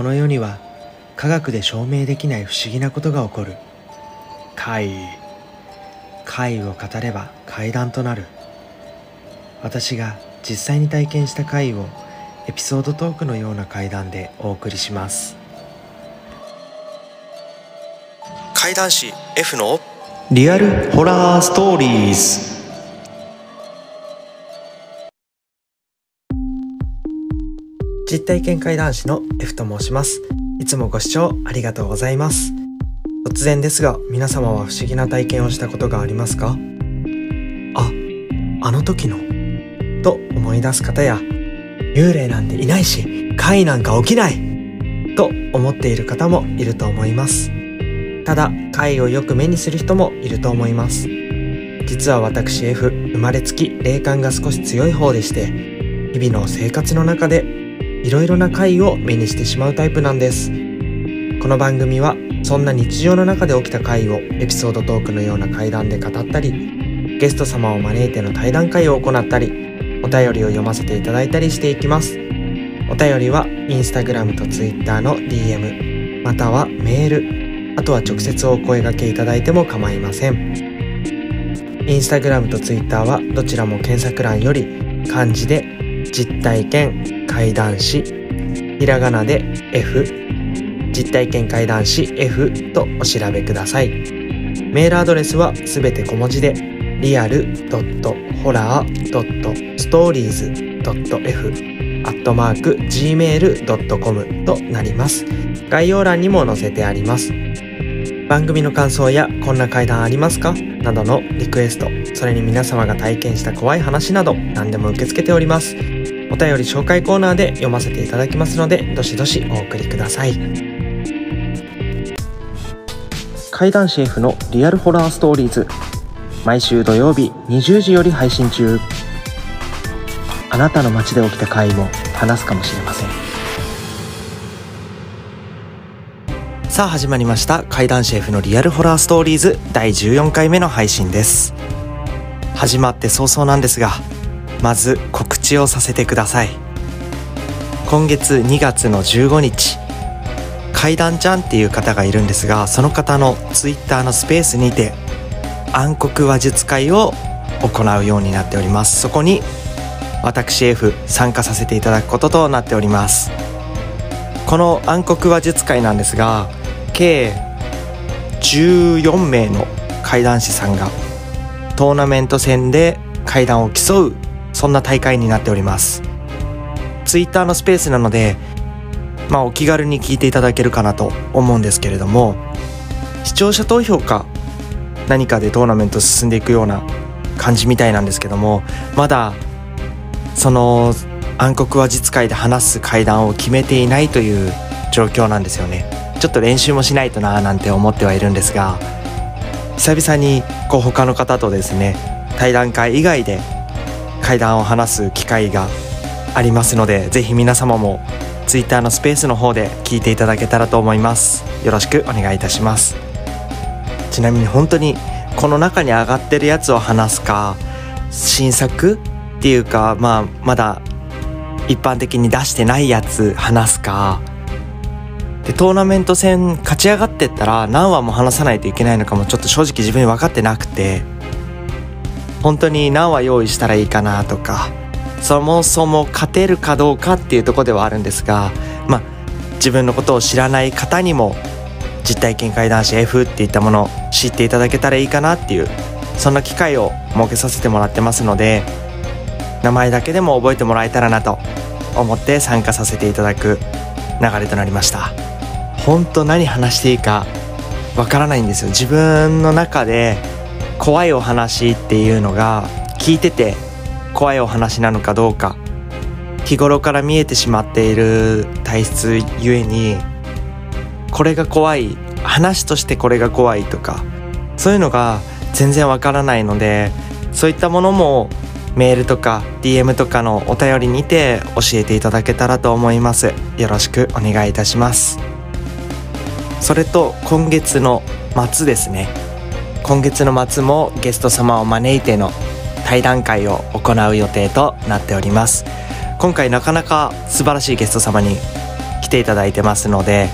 この世には科学で証明できない不思議なことが起こる。怪異。怪異を語れば怪談となる。私が実際に体験した怪異をエピソードトークのような怪談でお送りします。怪談師 F のリアルホラーストーリーズ実体験怪談師の F と申します。いつもご視聴ありがとうございます。突然ですが皆様は不思議な体験をしたことがありますか？ああの時の？と思い出す方や幽霊なんていないし怪なんか起きない！と思っている方もいると思います。ただ怪をよく目にする人もいると思います。実は私 F 生まれつき霊感が少し強い方でして日々の生活の中でいろいろな怪を目にしてしまうタイプなんです。この番組はそんな日常の中で起きた怪をエピソードトークのような怪談で語ったりゲスト様を招いての対談会を行ったりお便りを読ませていただいたりしていきます。お便りはインスタグラムとツイッターの DM またはメールあとは直接お声掛けいただいても構いません。インスタグラムとツイッターはどちらも検索欄より漢字で実体験。怪談師ひらがなで F 実体験怪談師 F とお調べください。メールアドレスはすべて小文字でリアル .horror.stories.f アットマーク gmail.com となります。概要欄にも載せてあります。番組の感想やこんな怪談ありますか？などのリクエストそれに皆様が体験した怖い話など何でも受け付けております。お便り紹介コーナーで読ませていただきますのでどしどしお送りください。怪談シェフのリアルホラーストーリーズ。毎週土曜日20時より配信中。あなたの街で起きた怪異も話すかもしれません。さあ始まりました。怪談シェフのリアルホラーストーリーズ第14回目の配信です。始まって早々なんですがまず告知をさせてください。今月2月の15日怪談ちゃんっていう方がいるんですがその方のツイッターのスペースにて暗黒話術会を行うようになっております。そこに私 F 参加させていただくこととなっております。この暗黒話術会なんですが計14名の怪談師さんがトーナメント戦で怪談を競うそんな大会になっております。ツイッターのスペースなのでまあお気軽に聞いていただけるかなと思うんですけれども視聴者投票か何かでトーナメント進んでいくような感じみたいなんですけどもまだその暗黒話術会で話す会談を決めていないという状況なんですよね。ちょっと練習もしないとなーなんて思ってはいるんですが久々にこう他の方とですね対談会以外で会談を話す機会がありますのでぜひ皆様も Twitter のスペースの方で聞いていただけたらと思います。よろしくお願いいたします。ちなみに本当にこの中に上がってるやつを話すか新作っていうかまあまだ一般的に出してないやつ話すか。でトーナメント戦勝ち上がってったら何話も話さないといけないのかもちょっと正直自分に分かってなくて。本当に何話用意したらいいかなとかそもそも勝てるかどうかっていうとこではあるんですがまあ自分のことを知らない方にも実体験会談師 F っていったものを知っていただけたらいいかなっていうそんな機会を設けさせてもらってますので名前だけでも覚えてもらえたらなと思って参加させていただく流れとなりました。本当何話していいかわからないんですよ。自分の中で怖いお話っていうのが聞いてて怖いお話なのかどうか日頃から見えてしまっている体質ゆえにこれが怖い話としてこれが怖いとかそういうのが全然わからないのでそういったものもメールとか DM とかのお便りにて教えていただけたらと思います。よろしくお願いいたします。それと今月の末ですね。今月の末もゲスト様を招いての対談会を行う予定となっております。今回なかなか素晴らしいゲスト様に来ていただいてますので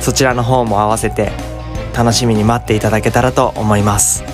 そちらの方も合わせて楽しみに待っていただけたらと思います。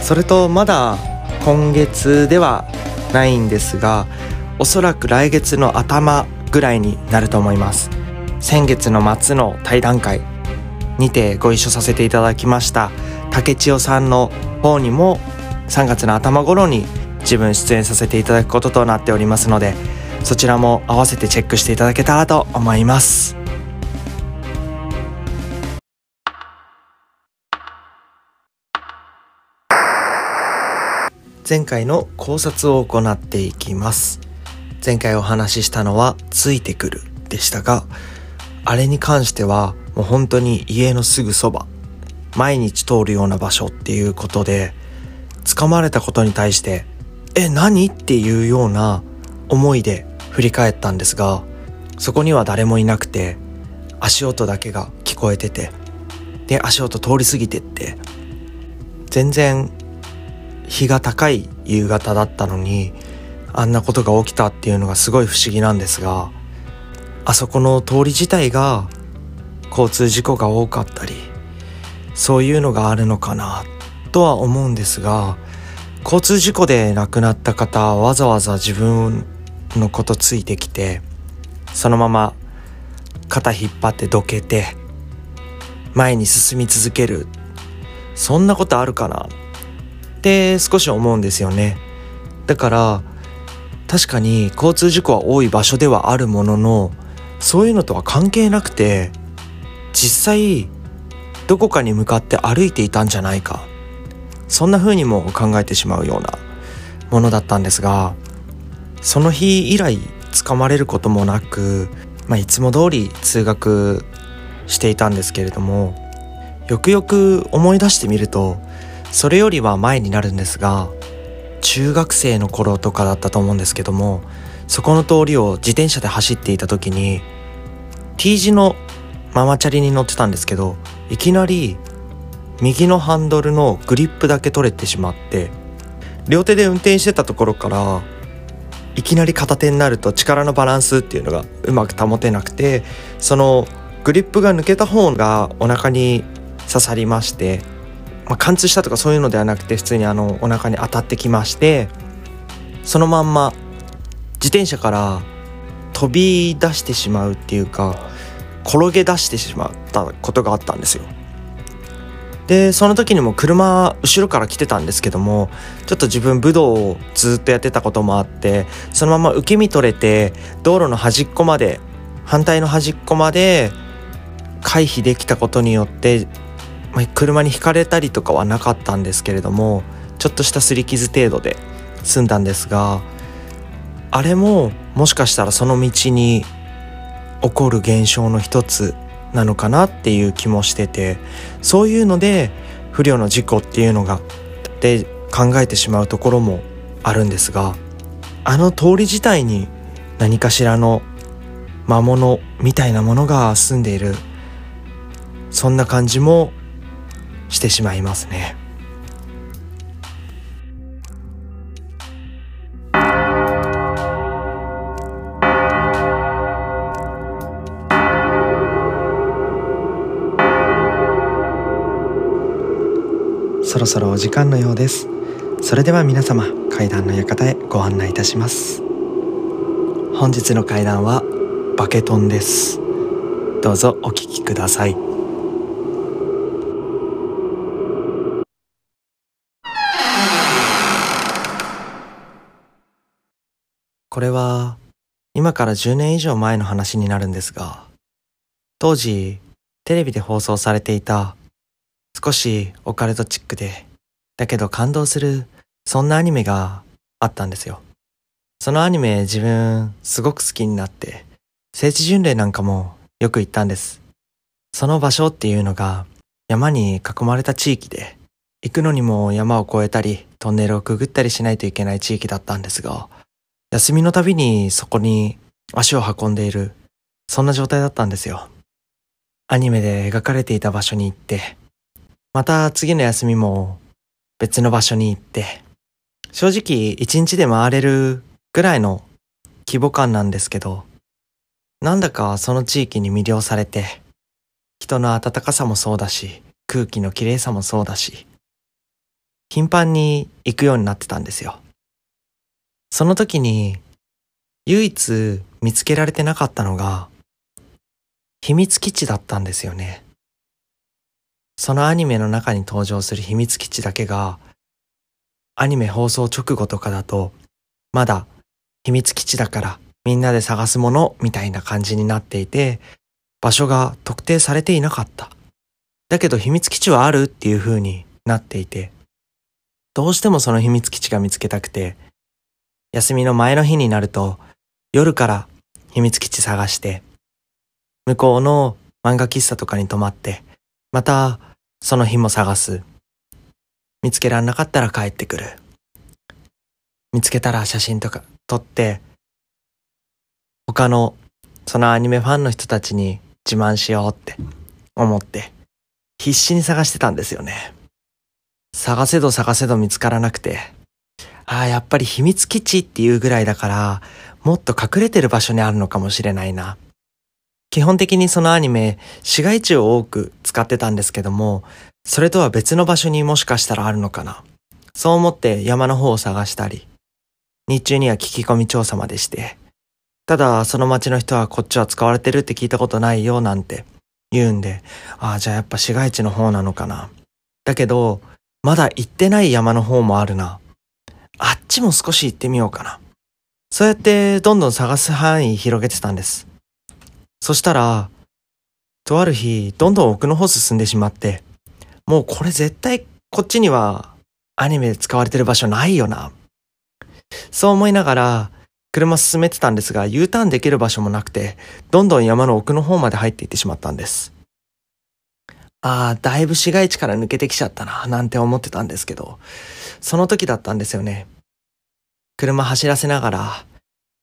それとまだ今月ではないんですがおそらく来月の頭ぐらいになると思います。先月の末の対談会にてご一緒させていただきました。竹千代さんの方にも3月の頭頃に自分出演させていただくこととなっておりますのでそちらも合わせてチェックしていただけたらと思います。前回の考察を行っていきます。前回お話ししたのはついてくるでしたがあれに関してはもう本当に家のすぐそば毎日通るような場所っていうことで掴まれたことに対してえ何？っていうような思いで振り返ったんですがそこには誰もいなくて足音だけが聞こえててで足音通り過ぎてって全然日が高い夕方だったのにあんなことが起きたっていうのがすごい不思議なんですがあそこの通り自体が交通事故が多かったりそういうのがあるのかなとは思うんですが交通事故で亡くなった方わざわざ自分のことついてきてそのまま肩引っ張ってどけて前に進み続ける。そんなことあるかなって少し思うんですよね。だから確かに交通事故は多い場所ではあるもののそういうのとは関係なくて実際どこかに向かって歩いていたんじゃないか。そんな風にも考えてしまうようなものだったんですがその日以来掴まれることもなく、まあ、いつも通り通学していたんですけれどもよくよく思い出してみるとそれよりは前になるんですが中学生の頃とかだったと思うんですけどもそこの通りを自転車で走っていた時に T 字のママチャリに乗ってたんですけどいきなり右のハンドルのグリップだけ取れてしまって両手で運転してたところからいきなり片手になると力のバランスっていうのがうまく保てなくてそのグリップが抜けた方がお腹に刺さりまして、まあ、貫通したとかそういうのではなくて普通にあのお腹に当たってきましてそのまんま自転車から飛び出してしまうっていうか転げ出してしまったことがあったんですよ。でその時にも車後ろから来てたんですけどもちょっと自分武道をずっとやってたこともあってそのまま受け身取れて道路の端っこまで反対の端っこまで回避できたことによって、まあ、車にひかれたりとかはなかったんですけれどもちょっとした擦り傷程度で済んだんですがあれももしかしたらその道に起こる現象の一つなのかなっていう気もしててそういうので不慮の事故っていうのがで考えてしまうところもあるんですがあの通り自体に何かしらの魔物みたいなものが住んでいるそんな感じもしてしまいますね。そろそろお時間のようです。それでは皆様階段の館へご案内いたします。本日の階段はバケトンです。どうぞお聞きください。これは今から10年以上前の話になるんですが当時テレビで放送されていた少しオカルトチックで、だけど感動する、そんなアニメがあったんですよ。そのアニメ自分すごく好きになって、聖地巡礼なんかもよく行ったんです。その場所っていうのが山に囲まれた地域で、行くのにも山を越えたり、トンネルをくぐったりしないといけない地域だったんですが、休みのたびにそこに足を運んでいる、そんな状態だったんですよ。アニメで描かれていた場所に行って、また次の休みも別の場所に行って、正直一日で回れるぐらいの規模感なんですけど、なんだかその地域に魅了されて、人の温かさもそうだし、空気の綺麗さもそうだし、頻繁に行くようになってたんですよ。その時に、唯一見つけられてなかったのが、秘密基地だったんですよね。そのアニメの中に登場する秘密基地だけが、アニメ放送直後とかだと、まだ秘密基地だからみんなで探すものみたいな感じになっていて、場所が特定されていなかった。だけど秘密基地はあるっていう風になっていて、どうしてもその秘密基地が見つけたくて、休みの前の日になると夜から秘密基地探して、向こうの漫画喫茶とかに泊まって、またその日も探す。見つけられなかったら帰ってくる。見つけたら写真とか撮って他のそのアニメファンの人たちに自慢しようって思って必死に探してたんですよね。探せど探せど見つからなくて、ああ、やっぱり秘密基地っていうぐらいだから、もっと隠れてる場所にあるのかもしれないな。基本的にそのアニメ、市街地を多く使ってたんですけども、それとは別の場所にもしかしたらあるのかな。そう思って山の方を探したり、日中には聞き込み調査までして、ただ、その町の人はこっちは使われてるって聞いたことないよなんて言うんで、ああ、じゃあやっぱ市街地の方なのかな。だけど、まだ行ってない山の方もあるな。あっちも少し行ってみようかな。そうやってどんどん探す範囲広げてたんです。そしたら、とある日、どんどん奥の方進んでしまって、もうこれ絶対こっちにはアニメで使われてる場所ないよな。そう思いながら、車進めてたんですが、U ターンできる場所もなくて、どんどん山の奥の方まで入っていってしまったんです。ああ、だいぶ市街地から抜けてきちゃったな、なんて思ってたんですけど、その時だったんですよね。車走らせながら、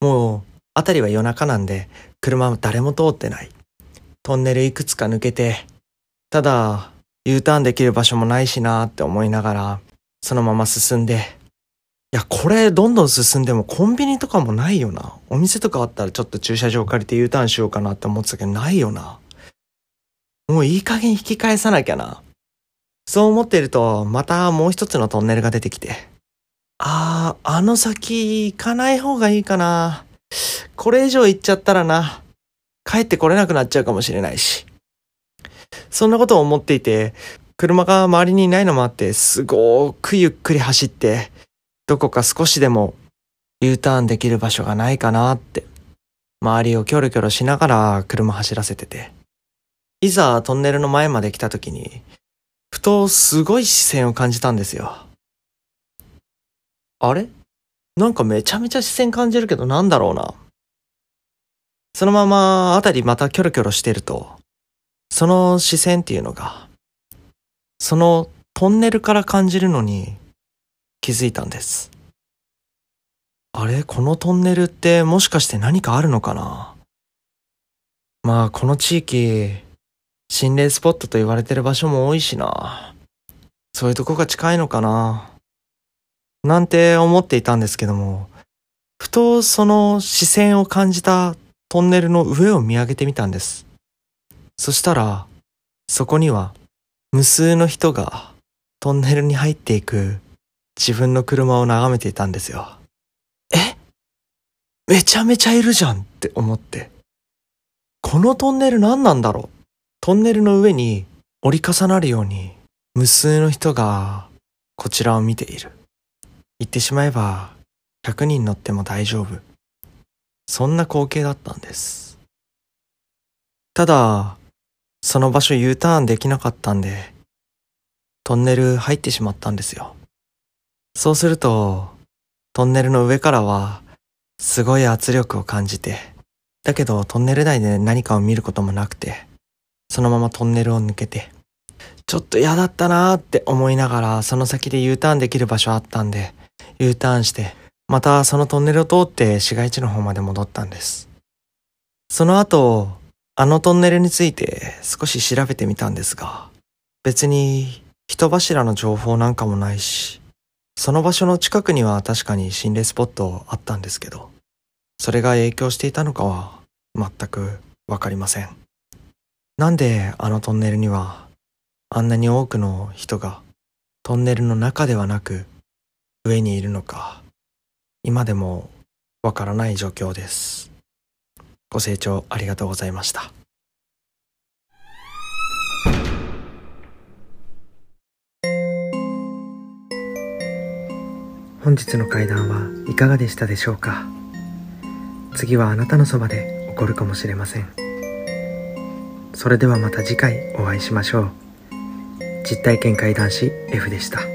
もう、あたりは夜中なんで、車は誰も通ってない。トンネルいくつか抜けて、ただ、U ターンできる場所もないしなーって思いながら、そのまま進んで、いや、これどんどん進んでもコンビニとかもないよな。お店とかあったらちょっと駐車場借りて U ターンしようかなって思ってたけど、ないよな。もういい加減引き返さなきゃな。そう思っていると、またもう一つのトンネルが出てきて。あー、あの先行かない方がいいかな。これ以上行っちゃったらな。帰ってこれなくなっちゃうかもしれないし。そんなことを思っていて、車が周りにいないのもあって、すごくゆっくり走って、どこか少しでも U ターンできる場所がないかなって、周りをキョロキョロしながら車走らせてて。いざトンネルの前まで来た時に、ふとすごい視線を感じたんですよ。あれ？なんかめちゃめちゃ視線感じるけどなんだろうな。そのままあたりまたキョロキョロしてると、その視線っていうのが、そのトンネルから感じるのに気づいたんです。あれ？このトンネルってもしかして何かあるのかな？まあこの地域、心霊スポットと言われてる場所も多いしな。そういうとこが近いのかな？なんて思っていたんですけども、ふとその視線を感じたトンネルの上を見上げてみたんです。そしたら、そこには無数の人がトンネルに入っていく自分の車を眺めていたんですよ。え？めちゃめちゃいるじゃんって思って。このトンネル何なんだろう？トンネルの上に折り重なるように無数の人がこちらを見ている。言ってしまえば100人乗っても大丈夫。そんな光景だったんです。ただ、その場所 U ターンできなかったんで、トンネル入ってしまったんですよ。そうすると、トンネルの上からは、すごい圧力を感じて、だけどトンネル内で何かを見ることもなくて、そのままトンネルを抜けて、ちょっと嫌だったなーって思いながら、その先で U ターンできる場所あったんで、U ターンして、またそのトンネルを通って市街地の方まで戻ったんです。その後、あのトンネルについて少し調べてみたんですが、別に人柱の情報なんかもないし、その場所の近くには確かに心霊スポットあったんですけど、それが影響していたのかは全くわかりません。なんであのトンネルにはあんなに多くの人がトンネルの中ではなく上にいるのか今でもわからない状況です。ご清聴ありがとうございました。本日の会談はいかがでしたでしょうか次はあなたのそばで起こるかもしれませんそれではまた次回お会いしましょう実体験会談師 F でした